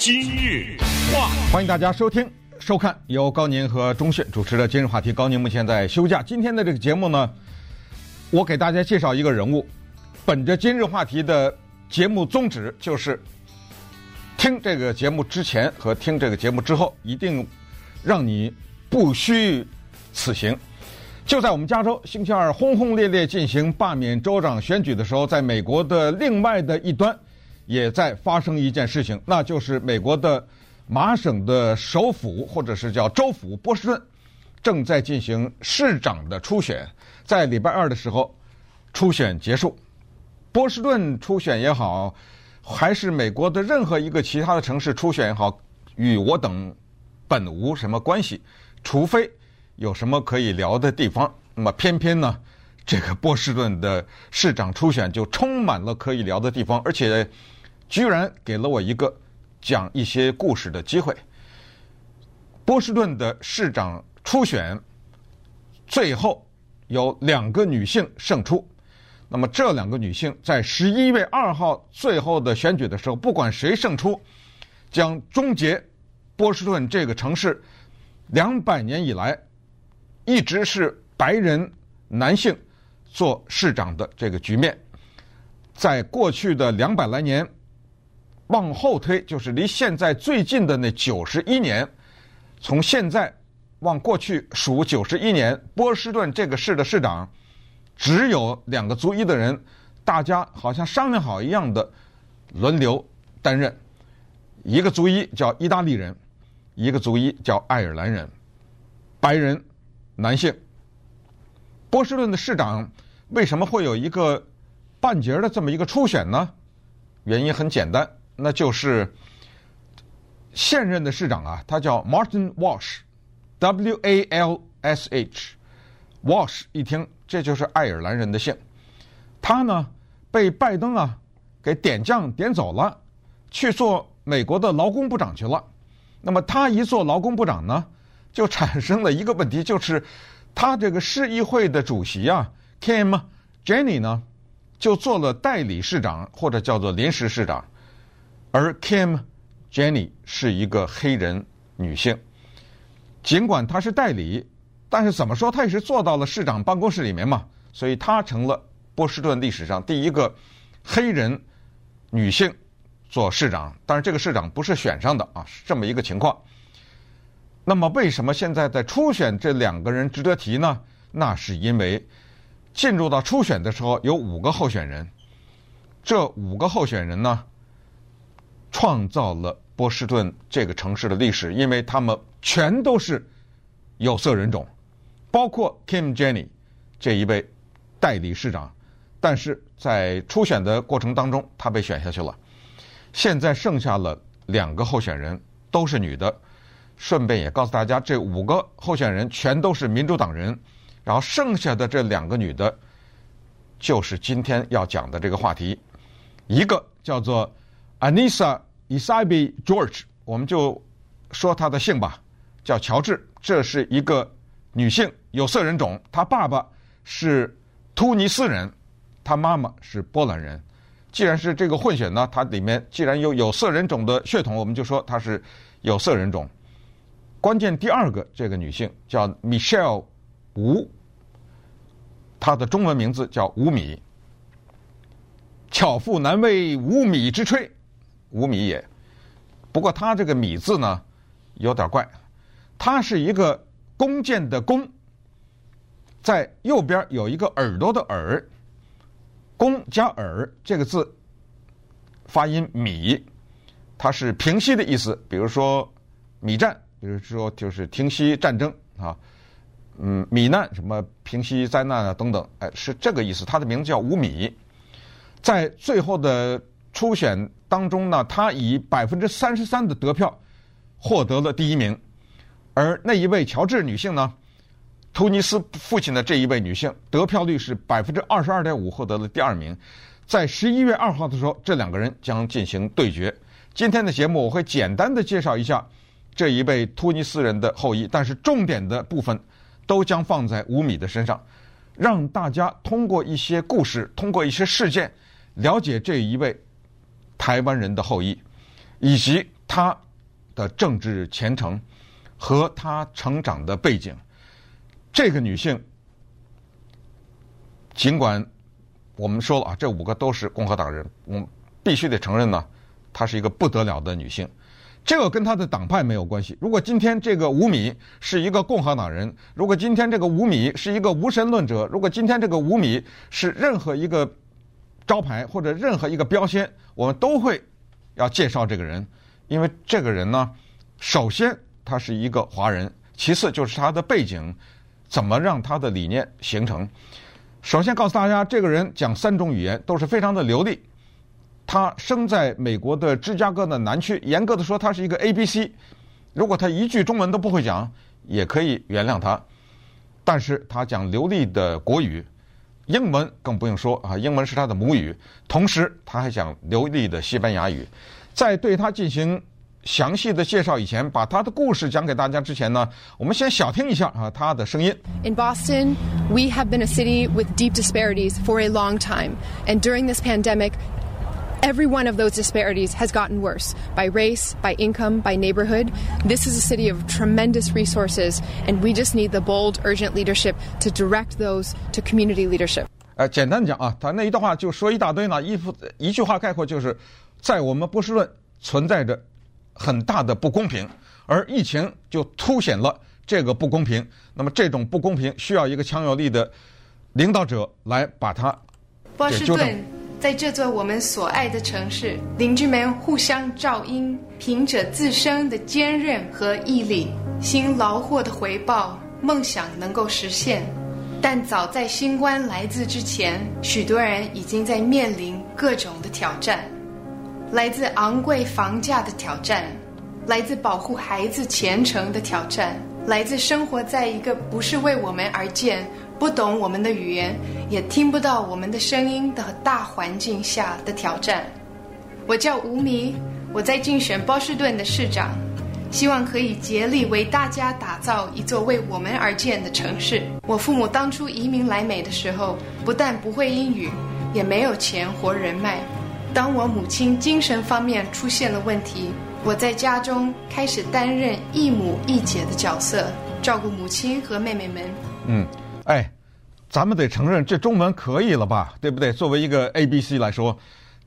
今日话，欢迎大家收听、收看由高宁和钟迅主持的《今日话题》。高宁目前在休假。今天的这个节目呢，我给大家介绍一个人物。本着《今日话题》的节目宗旨，就是听这个节目之前和听这个节目之后，一定让你不虚此行。就在我们加州星期二轰轰烈烈进行罢免州长选举的时候，在美国的另外的一端，也在发生一件事情，那就是美国的麻省的首府或者是叫州府波士顿，正在进行市长的初选，在礼拜二的时候，初选结束。波士顿初选也好，还是美国的任何一个其他的城市初选也好，与我等本无什么关系，除非有什么可以聊的地方。那么偏偏呢，这个波士顿的市长初选就充满了可以聊的地方，而且居然给了我一个讲一些故事的机会。波士顿的市长初选最后有两个女性胜出。那么这两个女性在十一月二号最后的选举的时候，不管谁胜出，将终结波士顿这个城市两百年以来一直是白人男性做市长的这个局面。在过去的两百来年往后推，就是离现在最近的那九十一年，从现在往过去数九十一年，波士顿这个市的市长。只有两个族裔的人，大家好像商量好一样的轮流担任。一个族裔叫意大利人，一个族裔叫爱尔兰人，白人男性。波士顿的市长为什么会有一个半截的这么一个初选呢？原因很简单，那就是现任的市长啊，他叫 Martin Walsh，W A L S H。Walsh 一听。这就是爱尔兰人的姓，他呢被拜登啊给点将点走了，去做美国的劳工部长去了。那么他一做劳工部长呢，就产生了一个问题，就是他这个市议会的主席啊，Kim Jenny 呢，就做了代理市长或者叫做临时市长，而 Kim，Jenny 是一个黑人女性，尽管她是代理。但是怎么说，她也是坐到了市长办公室里面嘛，所以她成了波士顿历史上第一个黑人女性做市长。但是这个市长不是选上的啊，是这么一个情况。那么为什么现在在初选这两个人值得提呢？那是因为进入到初选的时候有五个候选人，这五个候选人呢，创造了波士顿这个城市的历史，因为他们全都是有色人种。包括 Kim Jenny 这一位代理市长，但是在初选的过程当中，他被选下去了。现在剩下了两个候选人，都是女的。顺便也告诉大家，这五个候选人全都是民主党人。然后剩下的这两个女的，就是今天要讲的这个话题。一个叫做 Anissa i s a b i George，我们就说她的姓吧，叫乔治。这是一个女性。有色人种，她爸爸是突尼斯人，他妈妈是波兰人。既然是这个混血呢，它里面既然有有色人种的血统，我们就说她是有色人种。关键第二个这个女性叫 Michelle 吴，她的中文名字叫吴米。巧妇难为无米之炊，无米也。不过他这个米字呢有点怪，她是一个弓箭的弓。在右边有一个耳朵的耳，弓加耳这个字发音米，它是平息的意思。比如说米战，比如说就是停息战争啊，嗯，米难什么平息灾难啊等等，哎，是这个意思。它的名字叫五米，在最后的初选当中呢，他以百分之三十三的得票获得了第一名，而那一位乔治女性呢，突尼斯父亲的这一位女性得票率是百分之二十二点五，获得了第二名。在十一月二号的时候，这两个人将进行对决。今天的节目我会简单的介绍一下这一位突尼斯人的后裔，但是重点的部分都将放在吴米的身上，让大家通过一些故事，通过一些事件，了解这一位台湾人的后裔，以及他的政治前程和他成长的背景。这个女性，尽管我们说了啊，这五个都是共和党人，我们必须得承认呢，她是一个不得了的女性。这个跟她的党派没有关系。如果今天这个吴米是一个共和党人，如果今天这个吴米是一个无神论者，如果今天这个吴米是任何一个招牌或者任何一个标签，我们都会要介绍这个人。因为这个人呢，首先他是一个华人，其次就是他的背景，怎么让他的理念形成。首先告诉大家，这个人讲三种语言都是非常的流利。他生在美国的芝加哥的南区，严格的说，他是一个 ABC。如果他一句中文都不会讲，也可以原谅他。但是他讲流利的国语，英文更不用说啊，英文是他的母语，同时他还讲流利的西班牙语。在对他进行详细的介绍以前，把他的故事讲给大家之前呢，我们先小听一下啊他的声音。In Boston, we have been a city with deep disparities for a long time, and during this pandemic, every one of those disparities has gotten worse by race, by income, by neighborhood. This is a city of tremendous resources, and we just need the bold, urgent leadership to direct those to community leadership. 呃，简单讲啊，他那一段话就说一大堆呢，一一句话概括就是。在我们波士顿存在着很大的不公平，而疫情就凸显了这个不公平。那么这种不公平需要一个强有力的领导者来把它。波士顿 在这座我们所爱的城市，邻居们互相照应，凭着自身的坚韧和毅力，辛劳获得回报，梦想能够实现。但早在新冠来自之前，许多人已经在面临各种的挑战。来自昂贵房价的挑战，来自保护孩子前程的挑战，来自生活在一个不是为我们而建、不懂我们的语言、也听不到我们的声音的大环境下的挑战。我叫吴迷，我在竞选波士顿的市长，希望可以竭力为大家打造一座为我们而建的城市。我父母当初移民来美的时候，不但不会英语，也没有钱或人脉。当我母亲精神方面出现了问题，我在家中开始担任一母一姐的角色，照顾母亲和妹妹们。嗯，哎，咱们得承认这中文可以了吧？对不对？作为一个 ABC 来说，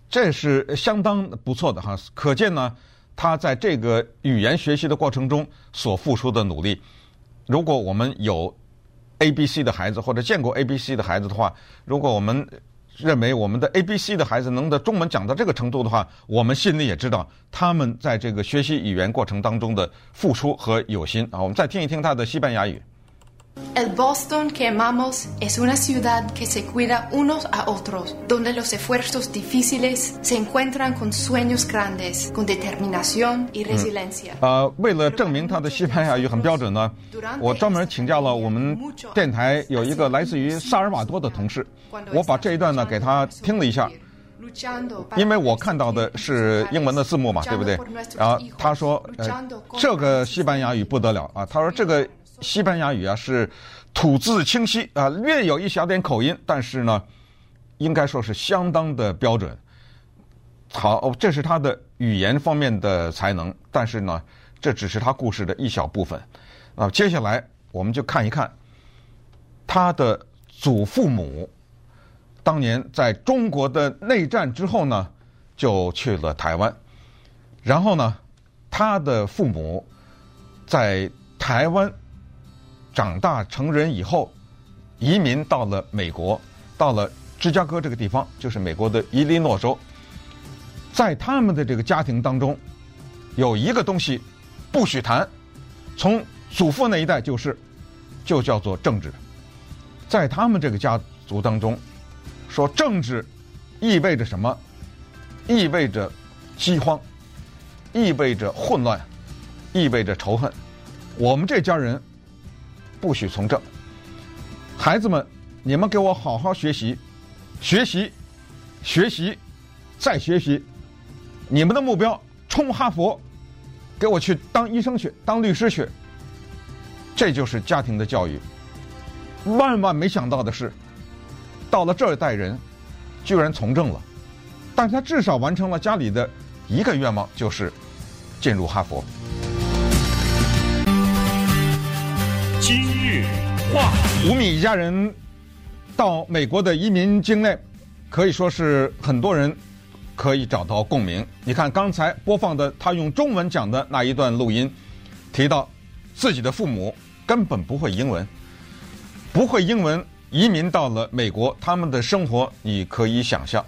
这是相当不错的哈。可见呢，他在这个语言学习的过程中所付出的努力。如果我们有 ABC 的孩子或者见过 ABC 的孩子的话，如果我们认为我们的 A B C 的孩子能的中文讲到这个程度的话，我们心里也知道他们在这个学习语言过程当中的付出和有心啊。我们再听一听他的西班牙语。El Boston que amamos es una ciudad que se cuida unos a otros, donde los esfuerzos difíciles se encuentran con sueños grandes, con determinación y resiliencia。呃，为了证明他的西班牙语很标准呢，我专门请教了我们电台有一个来自于萨尔瓦多的同事，我把这一段呢给他听了一下，因为我看到的是英文的字幕嘛，对不对？然后他说，呃，这个西班牙语不得了啊，他说这个。西班牙语啊，是吐字清晰啊，略有一小点口音，但是呢，应该说是相当的标准。好，这是他的语言方面的才能，但是呢，这只是他故事的一小部分。啊，接下来我们就看一看他的祖父母当年在中国的内战之后呢，就去了台湾，然后呢，他的父母在台湾。长大成人以后，移民到了美国，到了芝加哥这个地方，就是美国的伊利诺州。在他们的这个家庭当中，有一个东西不许谈，从祖父那一代就是，就叫做政治。在他们这个家族当中，说政治意味着什么？意味着饥荒，意味着混乱，意味着仇恨。我们这家人。不许从政，孩子们，你们给我好好学习，学习，学习，再学习。你们的目标冲哈佛，给我去当医生去，当律师去。这就是家庭的教育。万万没想到的是，到了这一代人，居然从政了，但他至少完成了家里的一个愿望，就是进入哈佛。话，吴米一家人到美国的移民经历，可以说是很多人可以找到共鸣。你看刚才播放的他用中文讲的那一段录音，提到自己的父母根本不会英文，不会英文，移民到了美国，他们的生活你可以想象。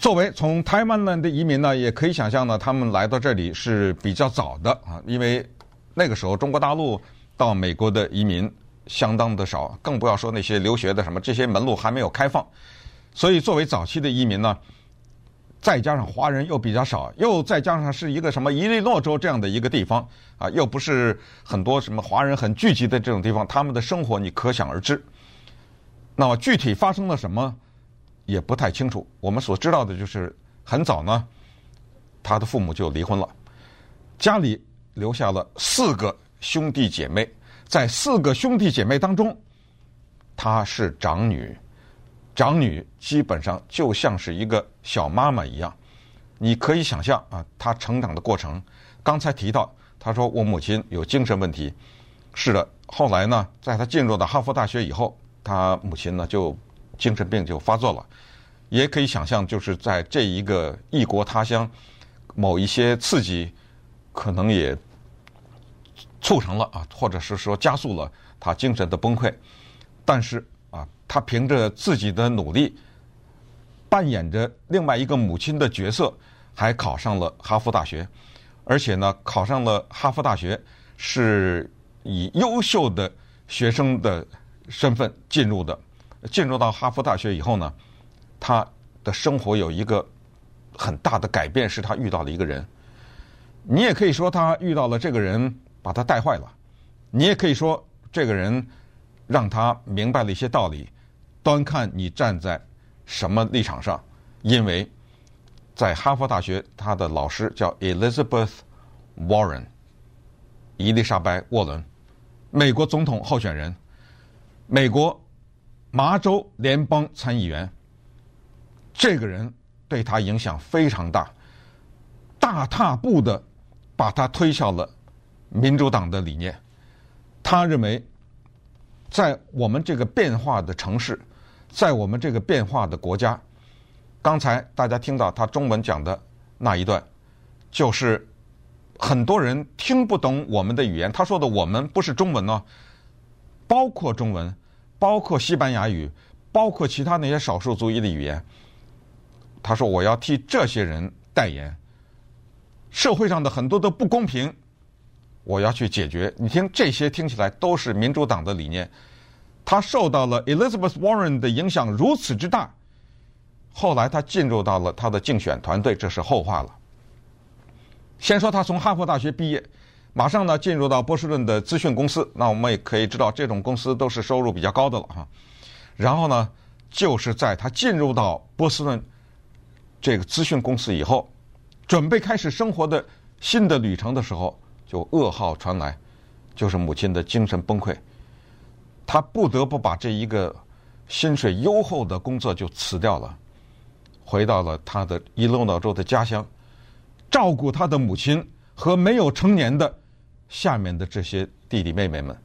作为从台湾来的移民呢，也可以想象呢，他们来到这里是比较早的啊，因为那个时候中国大陆到美国的移民相当的少，更不要说那些留学的什么，这些门路还没有开放。所以，作为早期的移民呢，再加上华人又比较少，又再加上是一个什么伊利诺州这样的一个地方啊，又不是很多什么华人很聚集的这种地方，他们的生活你可想而知。那么具体发生了什么也不太清楚。我们所知道的就是很早呢，他的父母就离婚了，家里留下了四个兄弟姐妹，在四个兄弟姐妹当中，她是长女。长女基本上就像是一个小妈妈一样，你可以想象啊，她成长的过程。刚才提到，她说我母亲有精神问题，是的。后来呢，在她进入到哈佛大学以后，她母亲呢就精神病就发作了。也可以想象，就是在这一个异国他乡，某一些刺激，可能也促成了啊，或者是说加速了他精神的崩溃。但是啊。他凭着自己的努力，扮演着另外一个母亲的角色，还考上了哈佛大学，而且呢，考上了哈佛大学是以优秀的学生的身份进入的。进入到哈佛大学以后呢，他的生活有一个很大的改变，是他遇到了一个人。你也可以说他遇到了这个人，把他带坏了；你也可以说这个人让他明白了一些道理。端看你站在什么立场上，因为在哈佛大学，他的老师叫 Elizabeth Warren，伊丽莎白·沃伦，美国总统候选人，美国麻州联邦参议员。这个人对他影响非常大，大踏步的把他推向了民主党的理念。他认为，在我们这个变化的城市。在我们这个变化的国家，刚才大家听到他中文讲的那一段，就是很多人听不懂我们的语言。他说的“我们”不是中文呢，包括中文，包括西班牙语，包括其他那些少数族裔的语言。他说：“我要替这些人代言，社会上的很多的不公平，我要去解决。”你听这些听起来都是民主党的理念。他受到了 Elizabeth Warren 的影响如此之大，后来他进入到了他的竞选团队，这是后话了。先说他从哈佛大学毕业，马上呢进入到波士顿的资讯公司，那我们也可以知道这种公司都是收入比较高的了哈。然后呢，就是在他进入到波士顿这个资讯公司以后，准备开始生活的新的旅程的时候，就噩耗传来，就是母亲的精神崩溃。他不得不把这一个薪水优厚的工作就辞掉了，回到了他的伊利诺州的家乡，照顾他的母亲和没有成年的下面的这些弟弟妹妹们。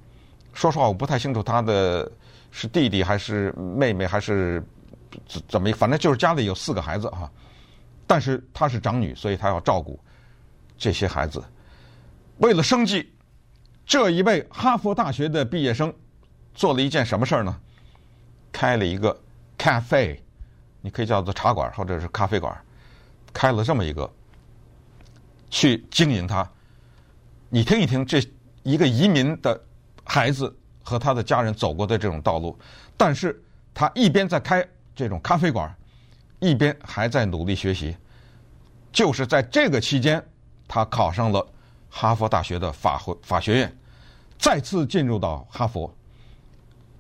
说实话，我不太清楚他的是弟弟还是妹妹还是怎怎么，反正就是家里有四个孩子哈。但是她是长女，所以她要照顾这些孩子。为了生计，这一位哈佛大学的毕业生。做了一件什么事儿呢？开了一个 cafe，你可以叫做茶馆或者是咖啡馆，开了这么一个，去经营它。你听一听，这一个移民的孩子和他的家人走过的这种道路，但是他一边在开这种咖啡馆，一边还在努力学习。就是在这个期间，他考上了哈佛大学的法法学院，再次进入到哈佛。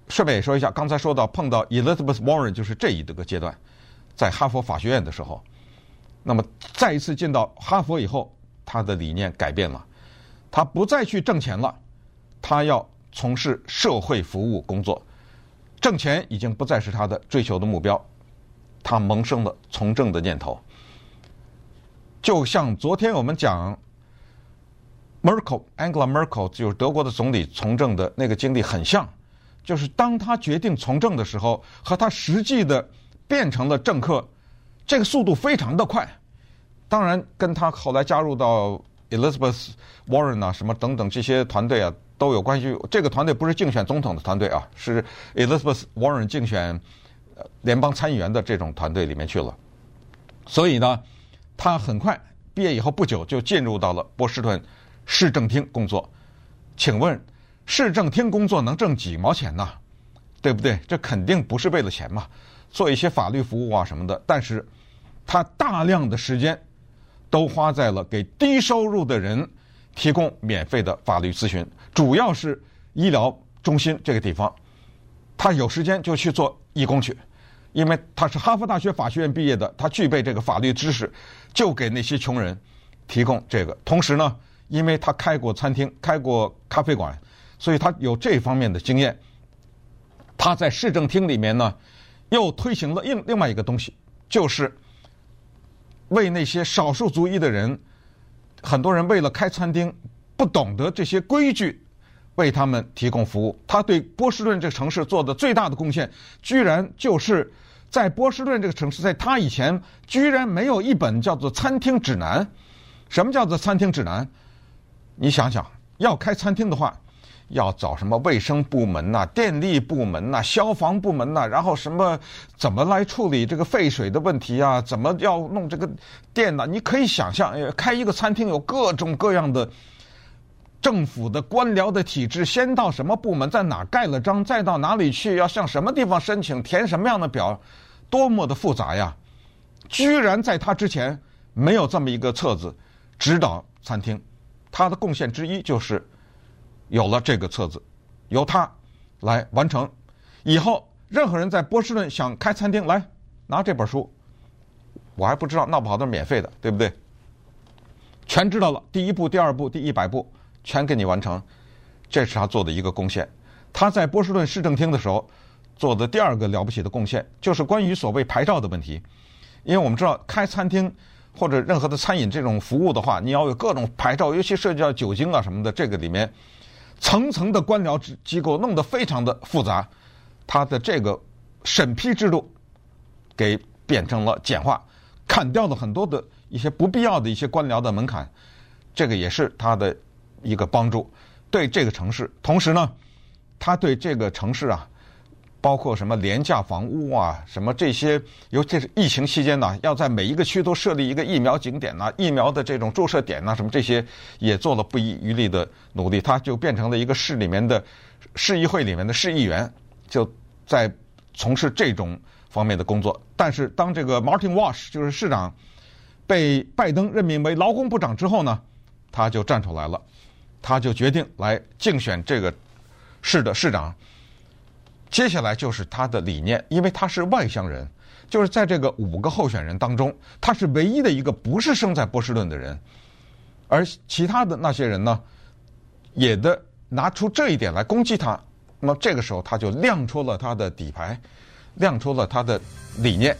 顺便也说一下，刚才说到碰到 Elizabeth Warren 就是这一个阶段，在哈佛法学院的时候，那么再一次进到哈佛以后，他的理念改变了，他不再去挣钱了，他要从事社会服务工作，挣钱已经不再是他的追求的目标，他萌生了从政的念头。就像昨天我们讲 Merkel Angela Merkel 就是德国的总理从政的那个经历很像，就是当他决定从政的时候，和他实际的变成了政客，这个速度非常的快。当然，跟他后来加入到 Elizabeth Warren 啊，什么等等这些团队啊都有关系。这个团队不是竞选总统的团队啊，是 Elizabeth Warren 竞选联邦参议员的这种团队里面去了。所以呢，他很快毕业以后不久就进入到了波士顿。市政厅工作，请问市政厅工作能挣几毛钱呢？对不对？这肯定不是为了钱嘛，做一些法律服务啊什么的。但是，他大量的时间都花在了给低收入的人提供免费的法律咨询，主要是医疗中心这个地方。他有时间就去做义工去，因为他是哈佛大学法学院毕业的，他具备这个法律知识，就给那些穷人提供这个。同时呢。因为他开过餐厅、开过咖啡馆，所以他有这方面的经验。他在市政厅里面呢，又推行了另另外一个东西，就是为那些少数族裔的人，很多人为了开餐厅不懂得这些规矩，为他们提供服务。他对波士顿这个城市做的最大的贡献，居然就是在波士顿这个城市，在他以前居然没有一本叫做餐厅指南。什么叫做餐厅指南？你想想，要开餐厅的话，要找什么卫生部门呐、电力部门呐、消防部门呐，然后什么怎么来处理这个废水的问题啊？怎么要弄这个电呢？你可以想象，开一个餐厅有各种各样的政府的官僚的体制，先到什么部门，在哪盖了章，再到哪里去，要向什么地方申请，填什么样的表，多么的复杂呀！居然在他之前没有这么一个册子指导餐厅。他的贡献之一就是有了这个册子，由他来完成。以后任何人在波士顿想开餐厅，来拿这本书，我还不知道，闹不好都是免费的，对不对？全知道了，第一步、第二步、第一百步全给你完成，这是他做的一个贡献。他在波士顿市政厅的时候做的第二个了不起的贡献，就是关于所谓牌照的问题，因为我们知道开餐厅。或者任何的餐饮这种服务的话，你要有各种牌照，尤其涉及到酒精啊什么的，这个里面层层的官僚机构弄得非常的复杂，它的这个审批制度给变成了简化，砍掉了很多的一些不必要的一些官僚的门槛，这个也是它的一个帮助，对这个城市。同时呢，它对这个城市啊。包括什么廉价房屋啊，什么这些，尤其是疫情期间呢，要在每一个区都设立一个疫苗景点呐、疫苗的这种注射点呐，什么这些也做了不遗余力的努力。他就变成了一个市里面的市议会里面的市议员，就在从事这种方面的工作。但是当这个 Martin Walsh 就是市长被拜登任命为劳工部长之后呢，他就站出来了，他就决定来竞选这个市的市长。接下来就是他的理念，因为他是外乡人，就是在这个五个候选人当中，他是唯一的一个不是生在波士顿的人，而其他的那些人呢，也的拿出这一点来攻击他。那么这个时候，他就亮出了他的底牌，亮出了他的理念。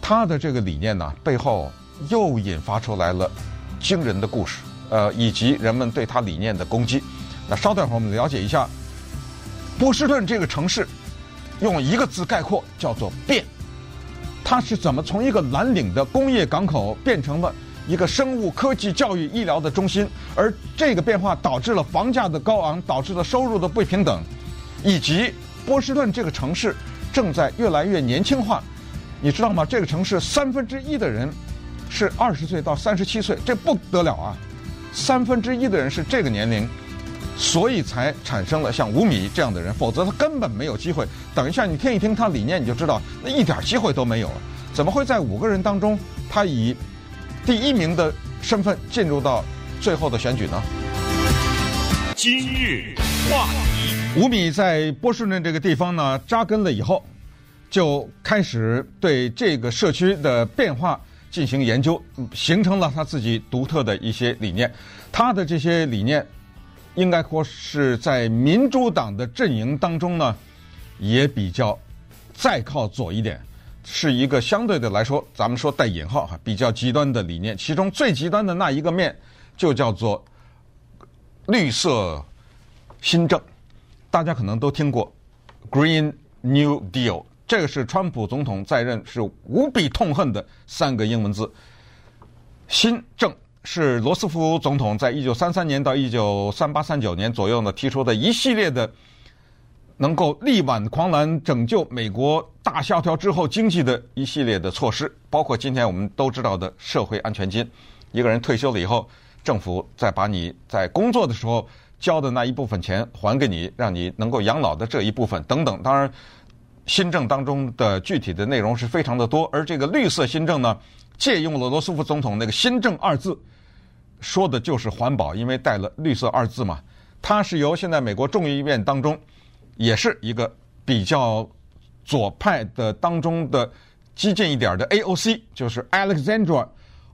他的这个理念呢，背后又引发出来了惊人的故事，呃，以及人们对他理念的攻击。那稍等会儿，我们了解一下。波士顿这个城市，用一个字概括叫做“变”。它是怎么从一个蓝领的工业港口变成了一个生物科技、教育、医疗的中心？而这个变化导致了房价的高昂，导致了收入的不平等，以及波士顿这个城市正在越来越年轻化。你知道吗？这个城市三分之一的人是二十岁到三十七岁，这不得了啊！三分之一的人是这个年龄。所以才产生了像吴米这样的人，否则他根本没有机会。等一下，你听一听他理念，你就知道那一点机会都没有了。怎么会在五个人当中，他以第一名的身份进入到最后的选举呢？今日话题，吴米在波士顿这个地方呢扎根了以后，就开始对这个社区的变化进行研究，形成了他自己独特的一些理念。他的这些理念。应该说是在民主党的阵营当中呢，也比较再靠左一点，是一个相对的来说，咱们说带引号哈，比较极端的理念。其中最极端的那一个面，就叫做绿色新政，大家可能都听过 Green New Deal，这个是川普总统在任是无比痛恨的三个英文字。新政是罗斯福总统在一九三三年到一九三八三九年左右呢提出的一系列的能够力挽狂澜、拯救美国大萧条之后经济的一系列的措施，包括今天我们都知道的社会安全金，一个人退休了以后。政府再把你在工作的时候交的那一部分钱还给你，让你能够养老的这一部分等等。当然，新政当中的具体的内容是非常的多。而这个绿色新政呢，借用了罗斯福总统那个“新政”二字，说的就是环保，因为带了“绿色”二字嘛。它是由现在美国众议院当中也是一个比较左派的当中的激进一点的 AOC，就是 Alexandra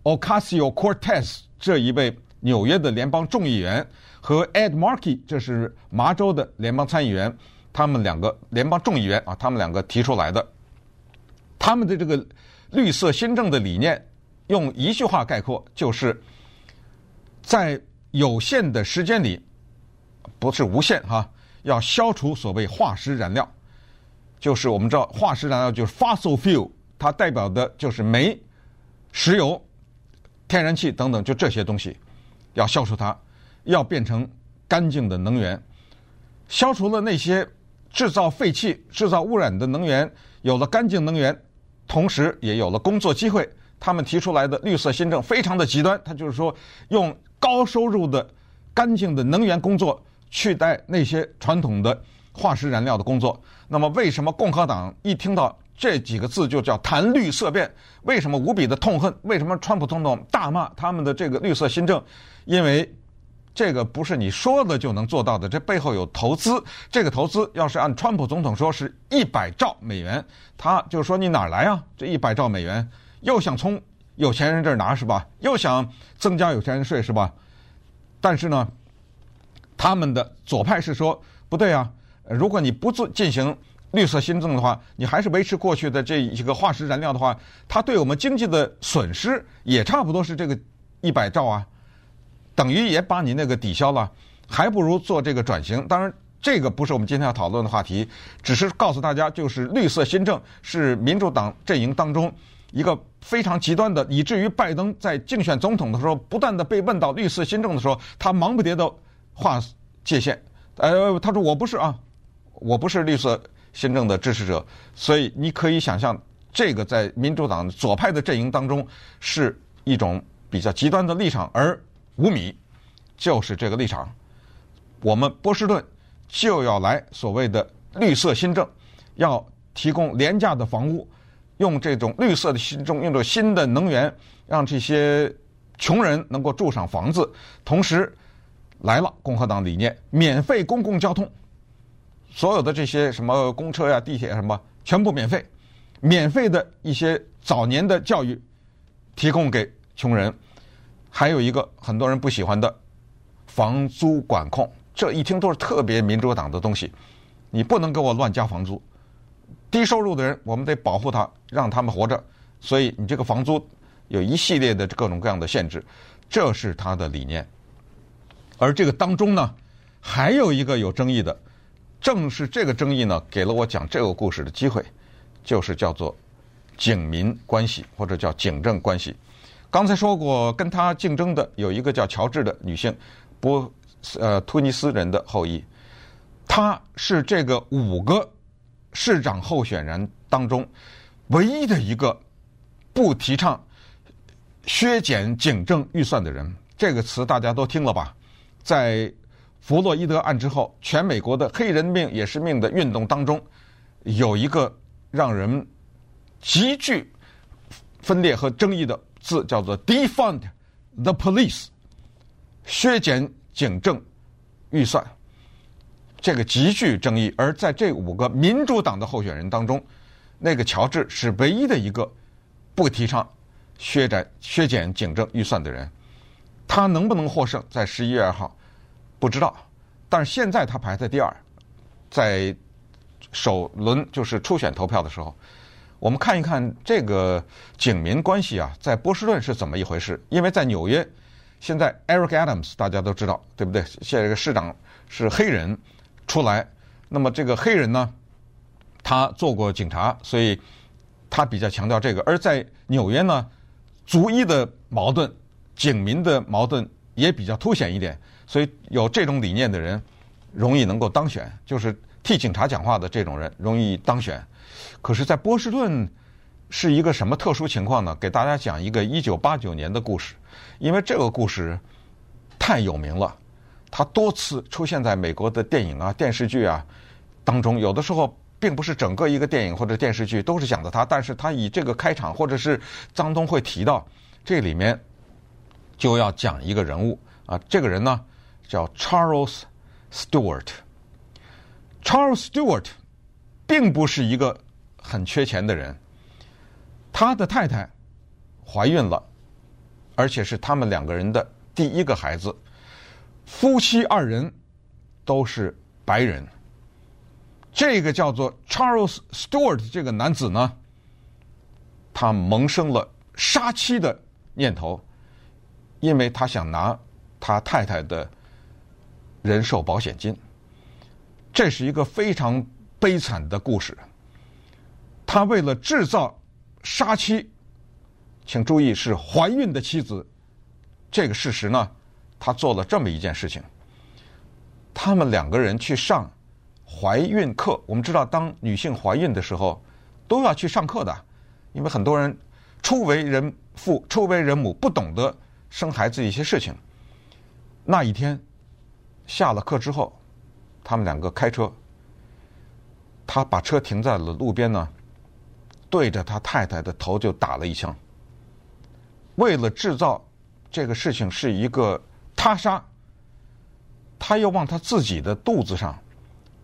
Ocasio-Cortez。这一位纽约的联邦众议员和 Ed Markey，这是麻州的联邦参议员，他们两个联邦众议员啊，他们两个提出来的，他们的这个绿色新政的理念，用一句话概括，就是在有限的时间里，不是无限哈，要消除所谓化石燃料，就是我们知道化石燃料就是 fossil fuel，它代表的就是煤、石油。天然气等等，就这些东西，要消除它，要变成干净的能源。消除了那些制造废气、制造污染的能源，有了干净能源，同时也有了工作机会。他们提出来的绿色新政非常的极端，他就是说用高收入的干净的能源工作取代那些传统的化石燃料的工作。那么，为什么共和党一听到？这几个字就叫谈绿色变，为什么无比的痛恨？为什么川普总统大骂他们的这个绿色新政？因为这个不是你说的就能做到的，这背后有投资。这个投资要是按川普总统说是一百兆美元，他就说你哪来啊？这一百兆美元又想从有钱人这儿拿是吧？又想增加有钱人税是吧？但是呢，他们的左派是说不对啊，如果你不做进行。绿色新政的话，你还是维持过去的这一个化石燃料的话，它对我们经济的损失也差不多是这个一百兆啊，等于也把你那个抵消了，还不如做这个转型。当然，这个不是我们今天要讨论的话题，只是告诉大家，就是绿色新政是民主党阵营当中一个非常极端的，以至于拜登在竞选总统的时候，不断的被问到绿色新政的时候，他忙不迭的划界限。呃，他说我不是啊，我不是绿色。新政的支持者，所以你可以想象，这个在民主党左派的阵营当中是一种比较极端的立场，而五米就是这个立场。我们波士顿就要来所谓的绿色新政，要提供廉价的房屋，用这种绿色的新政，用这新的能源，让这些穷人能够住上房子，同时来了共和党理念，免费公共交通。所有的这些什么公车呀、地铁什么，全部免费，免费的一些早年的教育提供给穷人，还有一个很多人不喜欢的房租管控，这一听都是特别民主党的东西，你不能给我乱加房租，低收入的人我们得保护他，让他们活着，所以你这个房租有一系列的各种各样的限制，这是他的理念，而这个当中呢，还有一个有争议的。正是这个争议呢，给了我讲这个故事的机会，就是叫做警民关系，或者叫警政关系。刚才说过，跟他竞争的有一个叫乔治的女性，波呃突尼斯人的后裔，她是这个五个市长候选人当中唯一的一个不提倡削减警政预算的人。这个词大家都听了吧？在。弗洛伊德案之后，全美国的黑人命也是命的运动当中，有一个让人极具分裂和争议的字，叫做 “defund the police”，削减警政预算，这个极具争议。而在这五个民主党的候选人当中，那个乔治是唯一的一个不提倡削减削减警政预算的人。他能不能获胜，在十一月二号？不知道，但是现在他排在第二，在首轮就是初选投票的时候，我们看一看这个警民关系啊，在波士顿是怎么一回事？因为在纽约，现在 Eric Adams 大家都知道，对不对？现在这个市长是黑人出来，那么这个黑人呢，他做过警察，所以他比较强调这个。而在纽约呢，族裔的矛盾、警民的矛盾也比较凸显一点，所以有这种理念的人容易能够当选，就是替警察讲话的这种人容易当选。可是，在波士顿。是一个什么特殊情况呢？给大家讲一个一九八九年的故事，因为这个故事太有名了，它多次出现在美国的电影啊、电视剧啊当中。有的时候并不是整个一个电影或者电视剧都是讲的它，但是它以这个开场，或者是张东会提到这里面就要讲一个人物啊，这个人呢叫 Charles Stewart。Charles Stewart 并不是一个很缺钱的人。他的太太怀孕了，而且是他们两个人的第一个孩子。夫妻二人都是白人。这个叫做 Charles Stewart 这个男子呢，他萌生了杀妻的念头，因为他想拿他太太的人寿保险金。这是一个非常悲惨的故事。他为了制造。杀妻，请注意是怀孕的妻子，这个事实呢，他做了这么一件事情。他们两个人去上怀孕课。我们知道，当女性怀孕的时候，都要去上课的，因为很多人初为人父、初为人母，不懂得生孩子一些事情。那一天下了课之后，他们两个开车，他把车停在了路边呢。对着他太太的头就打了一枪，为了制造这个事情是一个他杀，他又往他自己的肚子上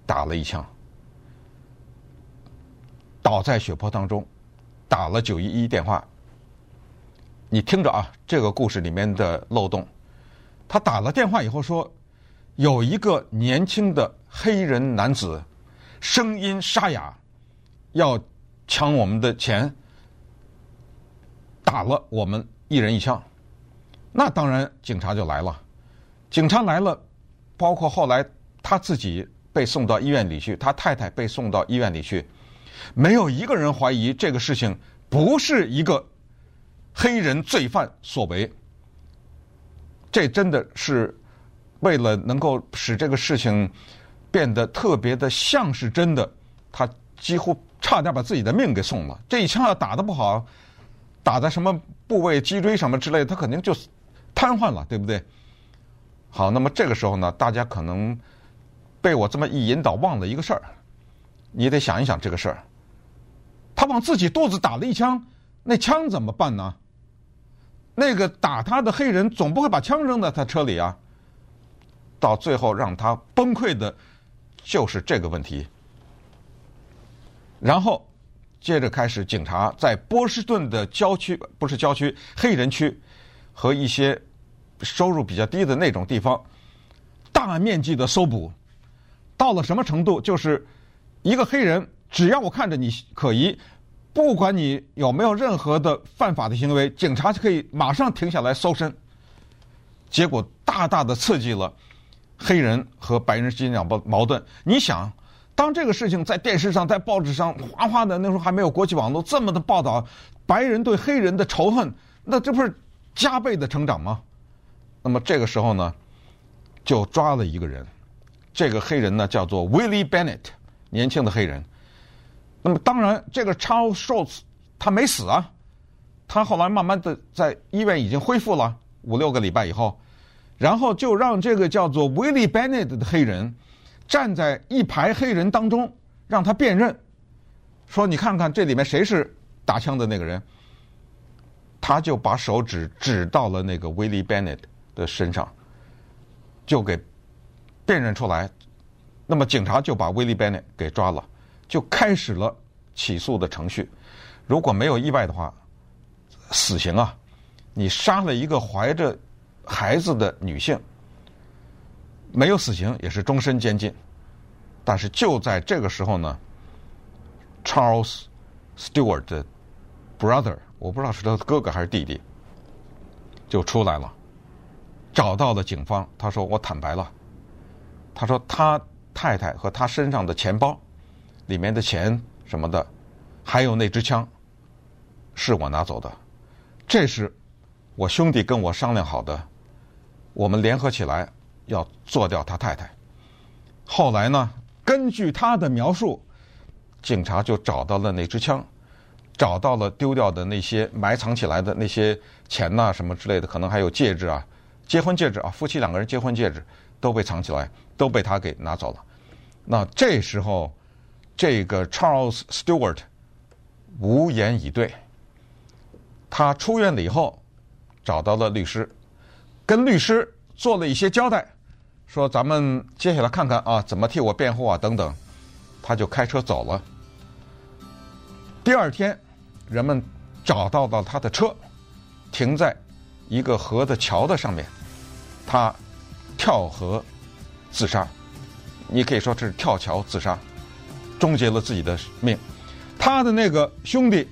打了一枪，倒在血泊当中，打了九一一电话。你听着啊，这个故事里面的漏洞，他打了电话以后说，有一个年轻的黑人男子，声音沙哑，要。抢我们的钱，打了我们一人一枪，那当然警察就来了。警察来了，包括后来他自己被送到医院里去，他太太被送到医院里去，没有一个人怀疑这个事情不是一个黑人罪犯所为。这真的是为了能够使这个事情变得特别的像是真的，他几乎。差点把自己的命给送了。这一枪要打得不好，打在什么部位、脊椎什么之类，他肯定就瘫痪了，对不对？好，那么这个时候呢，大家可能被我这么一引导，忘了一个事儿。你得想一想这个事儿。他往自己肚子打了一枪，那枪怎么办呢？那个打他的黑人总不会把枪扔在他车里啊。到最后让他崩溃的，就是这个问题。然后，接着开始，警察在波士顿的郊区，不是郊区，黑人区，和一些收入比较低的那种地方，大面积的搜捕，到了什么程度？就是一个黑人，只要我看着你可疑，不管你有没有任何的犯法的行为，警察就可以马上停下来搜身。结果大大的刺激了黑人和白人之间的矛盾。你想？当这个事情在电视上、在报纸上哗哗的，那时候还没有国际网络这么的报道，白人对黑人的仇恨，那这不是加倍的成长吗？那么这个时候呢，就抓了一个人，这个黑人呢叫做 Willie Bennett，年轻的黑人。那么当然，这个 Charles Schultz 他没死啊，他后来慢慢的在医院已经恢复了五六个礼拜以后，然后就让这个叫做 Willie Bennett 的黑人。站在一排黑人当中，让他辨认，说：“你看看这里面谁是打枪的那个人？”他就把手指指到了那个 Willie Bennett 的身上，就给辨认出来。那么警察就把 Willie Bennett 给抓了，就开始了起诉的程序。如果没有意外的话，死刑啊！你杀了一个怀着孩子的女性。没有死刑，也是终身监禁。但是就在这个时候呢，Charles Stewart 的 brother，我不知道是他的哥哥还是弟弟，就出来了。找到了警方，他说：“我坦白了。”他说：“他太太和他身上的钱包，里面的钱什么的，还有那支枪，是我拿走的。这是我兄弟跟我商量好的，我们联合起来要做掉他太太。后来呢，根据他的描述，警察就找到了那支枪，找到了丢掉的那些埋藏起来的那些钱呐、什么之类的，可能还有戒指啊。”结婚戒指啊，夫妻两个人结婚戒指都被藏起来，都被他给拿走了。那这时候，这个 Charles Stewart 无言以对。他出院了以后，找到了律师，跟律师做了一些交代，说咱们接下来看看啊，怎么替我辩护啊等等。他就开车走了。第二天，人们找到了他的车，停在一个河的桥的上面。他跳河自杀，你可以说这是跳桥自杀，终结了自己的命。他的那个兄弟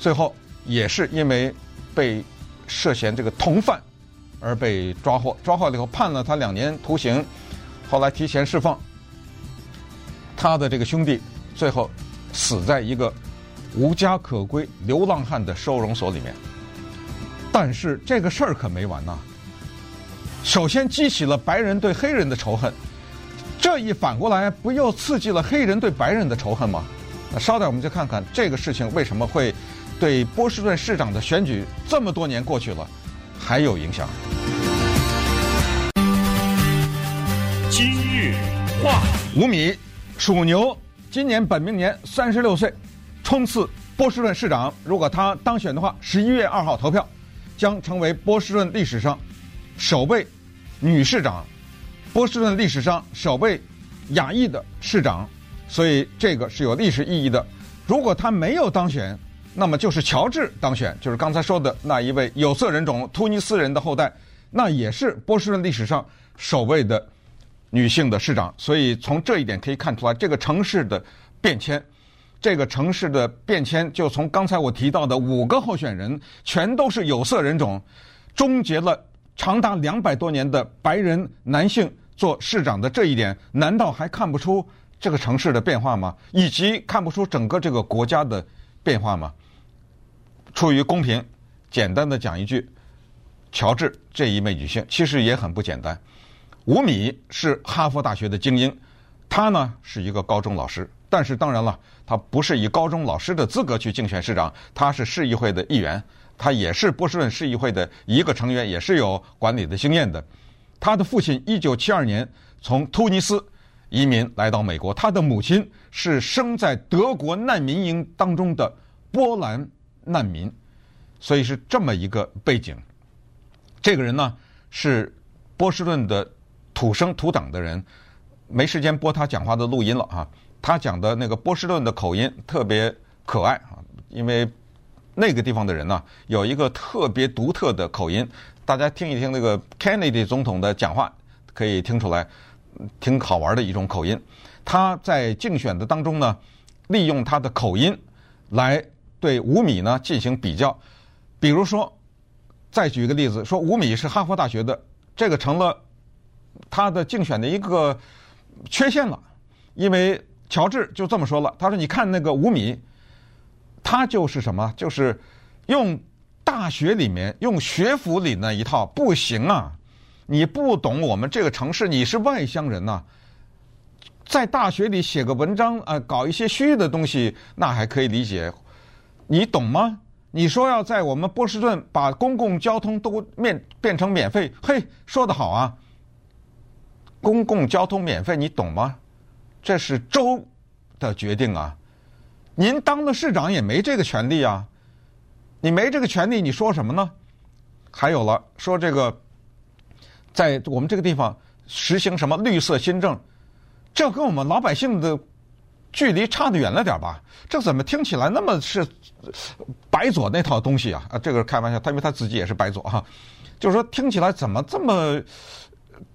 最后也是因为被涉嫌这个同犯而被抓获，抓获了以后判了他两年徒刑，后来提前释放。他的这个兄弟最后死在一个无家可归流浪汉的收容所里面。但是这个事儿可没完呐。首先激起了白人对黑人的仇恨，这一反过来不又刺激了黑人对白人的仇恨吗？那稍待，我们就看看这个事情为什么会对波士顿市长的选举这么多年过去了还有影响。话，五米属牛，今年本命年，三十六岁，冲刺波士顿市长。如果他当选的话，十一月二号投票，将成为波士顿历史上。首位女市长，波士顿历史上首位亚裔的市长，所以这个是有历史意义的。如果他没有当选，那么就是乔治当选，就是刚才说的那一位有色人种突尼斯人的后代，那也是波士顿历史上首位的女性的市长。所以从这一点可以看出来，这个城市的变迁，这个城市的变迁，就从刚才我提到的五个候选人全都是有色人种，终结了。长达两百多年的白人男性做市长的这一点，难道还看不出这个城市的变化吗？以及看不出整个这个国家的变化吗？出于公平，简单的讲一句，乔治这一位女性其实也很不简单。伍米是哈佛大学的精英，他呢是一个高中老师，但是当然了，他不是以高中老师的资格去竞选市长，他是市议会的议员。他也是波士顿市议会的一个成员，也是有管理的经验的。他的父亲一九七二年从突尼斯移民来到美国，他的母亲是生在德国难民营当中的波兰难民，所以是这么一个背景。这个人呢是波士顿的土生土长的人，没时间播他讲话的录音了啊。他讲的那个波士顿的口音特别可爱啊，因为。那个地方的人呢，有一个特别独特的口音，大家听一听那个 Kennedy 总统的讲话，可以听出来，挺好玩的一种口音。他在竞选的当中呢，利用他的口音来对五米呢进行比较。比如说，再举一个例子，说五米是哈佛大学的，这个成了他的竞选的一个缺陷了，因为乔治就这么说了，他说：“你看那个伍米。”他就是什么？就是用大学里面用学府里那一套不行啊！你不懂我们这个城市，你是外乡人呐，在大学里写个文章啊，搞一些虚的东西，那还可以理解。你懂吗？你说要在我们波士顿把公共交通都变变成免费，嘿，说得好啊！公共交通免费，你懂吗？这是州的决定啊！您当了市长也没这个权利啊！你没这个权利，你说什么呢？还有了，说这个，在我们这个地方实行什么绿色新政，这跟我们老百姓的距离差得远了点吧？这怎么听起来那么是白左那套东西啊？啊，这个开玩笑，他因为他自己也是白左哈，就是说听起来怎么这么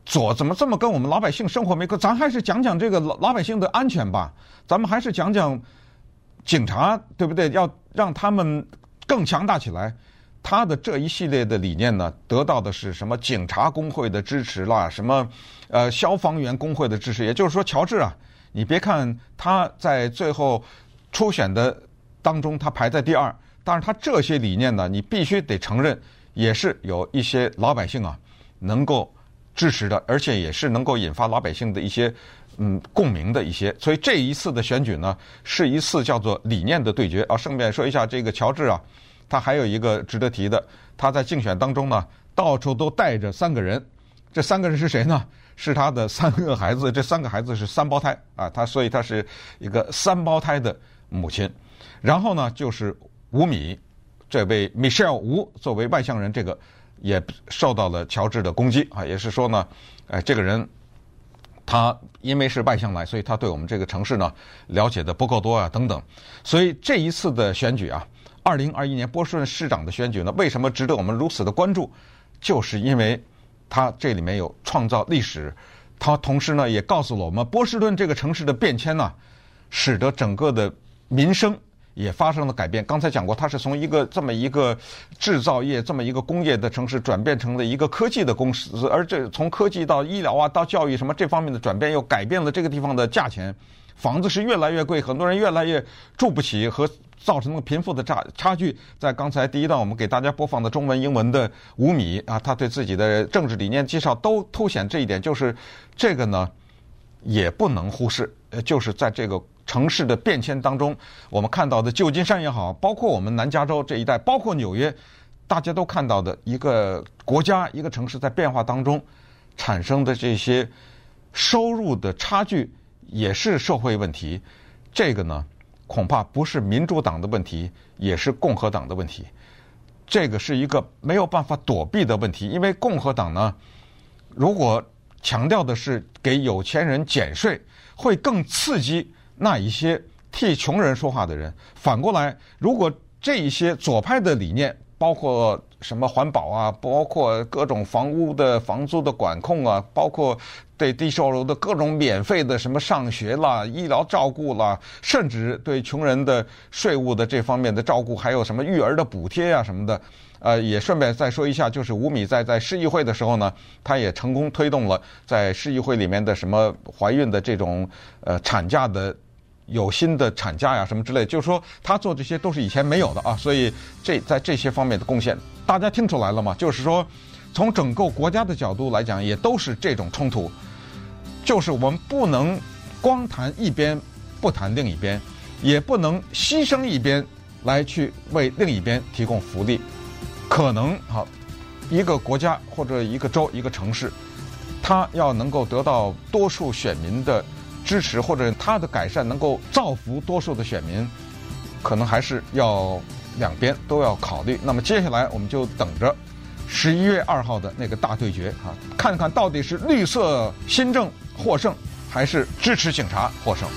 左，怎么这么跟我们老百姓生活没关？咱还是讲讲这个老老百姓的安全吧，咱们还是讲讲。警察对不对？要让他们更强大起来。他的这一系列的理念呢，得到的是什么警察工会的支持啦，什么呃消防员工会的支持。也就是说，乔治啊，你别看他在最后初选的当中他排在第二，但是他这些理念呢，你必须得承认，也是有一些老百姓啊能够支持的，而且也是能够引发老百姓的一些。嗯，共鸣的一些，所以这一次的选举呢，是一次叫做理念的对决啊。顺便说一下，这个乔治啊，他还有一个值得提的，他在竞选当中呢，到处都带着三个人，这三个人是谁呢？是他的三个孩子，这三个孩子是三胞胎啊，他所以他是一个三胞胎的母亲。然后呢，就是吴米，这位 Michelle 吴作为外乡人，这个也受到了乔治的攻击啊，也是说呢，哎，这个人。他因为是外乡来，所以他对我们这个城市呢了解的不够多啊，等等。所以这一次的选举啊，二零二一年波士顿市长的选举呢，为什么值得我们如此的关注？就是因为它这里面有创造历史，它同时呢也告诉了我们波士顿这个城市的变迁呢，使得整个的民生。也发生了改变。刚才讲过，它是从一个这么一个制造业、这么一个工业的城市，转变成了一个科技的公司。而这从科技到医疗啊，到教育什么这方面的转变，又改变了这个地方的价钱。房子是越来越贵，很多人越来越住不起，和造成了贫富的差差距。在刚才第一段我们给大家播放的中文、英文的五米啊，他对自己的政治理念介绍都凸显这一点，就是这个呢也不能忽视。呃，就是在这个。城市的变迁当中，我们看到的旧金山也好，包括我们南加州这一带，包括纽约，大家都看到的一个国家、一个城市在变化当中产生的这些收入的差距，也是社会问题。这个呢，恐怕不是民主党的问题，也是共和党的问题。这个是一个没有办法躲避的问题，因为共和党呢，如果强调的是给有钱人减税，会更刺激。那一些替穷人说话的人，反过来，如果这一些左派的理念，包括什么环保啊，包括各种房屋的房租的管控啊，包括对低收入的各种免费的什么上学啦、医疗照顾啦，甚至对穷人的税务的这方面的照顾，还有什么育儿的补贴啊什么的，呃，也顺便再说一下，就是吴米在在市议会的时候呢，他也成功推动了在市议会里面的什么怀孕的这种呃产假的。有新的产假呀，什么之类，就是说他做这些都是以前没有的啊，所以这在这些方面的贡献，大家听出来了吗？就是说，从整个国家的角度来讲，也都是这种冲突，就是我们不能光谈一边，不谈另一边，也不能牺牲一边来去为另一边提供福利，可能哈，一个国家或者一个州、一个城市，它要能够得到多数选民的。支持或者他的改善能够造福多数的选民，可能还是要两边都要考虑。那么接下来我们就等着十一月二号的那个大对决啊，看看到底是绿色新政获胜，还是支持警察获胜。